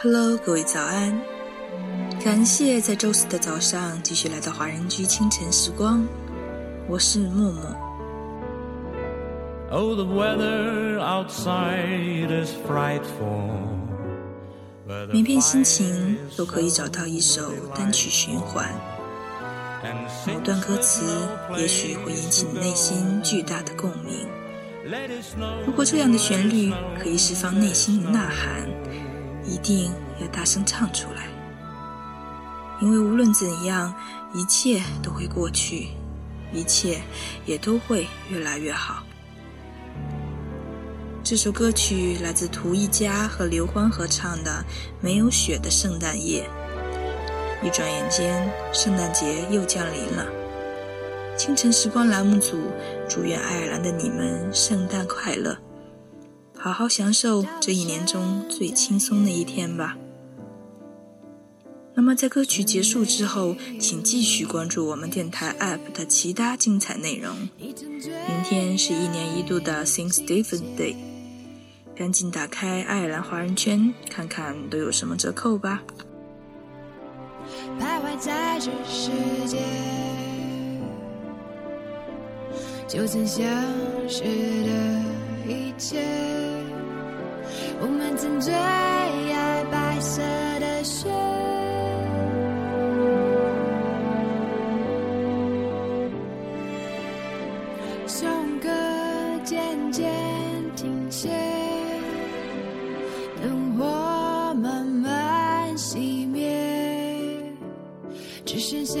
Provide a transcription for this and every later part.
Hello，各位早安！感谢在周四的早上继续来到华人居清晨时光，我是默默。Oh, the weather outside is frightful. 每片心情都可以找到一首单曲循环，某段歌词也许会引起你内心巨大的共鸣。如果这样的旋律可以释放内心的呐喊。一定要大声唱出来，因为无论怎样，一切都会过去，一切也都会越来越好。这首歌曲来自涂一佳和刘欢合唱的《没有雪的圣诞夜》。一转眼间，圣诞节又降临了。清晨时光栏目组祝愿爱尔兰的你们圣诞快乐。好好享受这一年中最轻松的一天吧。那么，在歌曲结束之后，请继续关注我们电台 App 的其他精彩内容。明天是一年一度的 Saint Stephen's Day，赶紧打开爱尔兰华人圈，看看都有什么折扣吧。徘徊在这世界，就曾相识的一切。我们曾最爱白色的雪，颂歌渐渐停歇，灯火慢慢熄灭，只剩下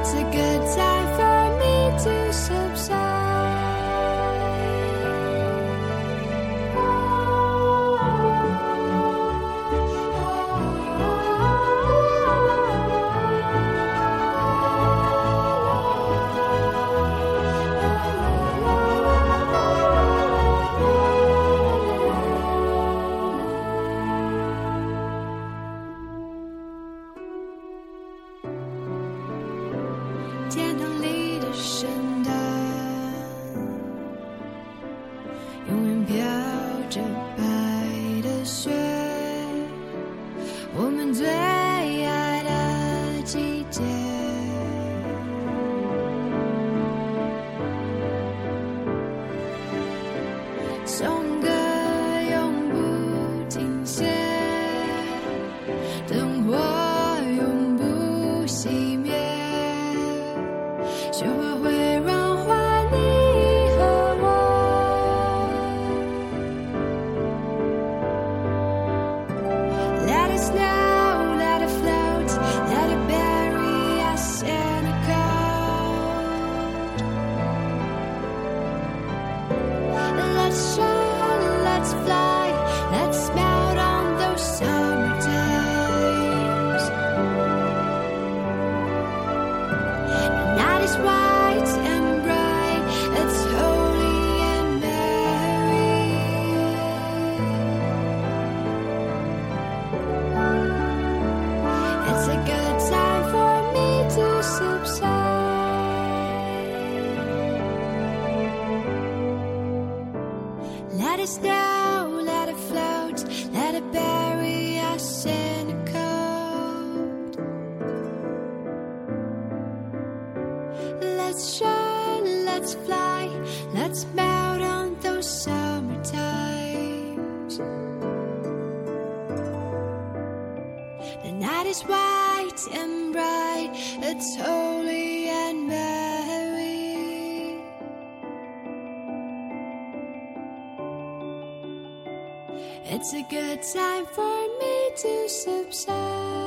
It's a good time for me to subside. 洁白的雪，我们最爱的季节。颂歌永不停歇。Let us know, let it float, let it bury us in a coat. Let's shine, let's fly, let's melt night is white and bright, it's holy and merry. It's a good time for me to subside.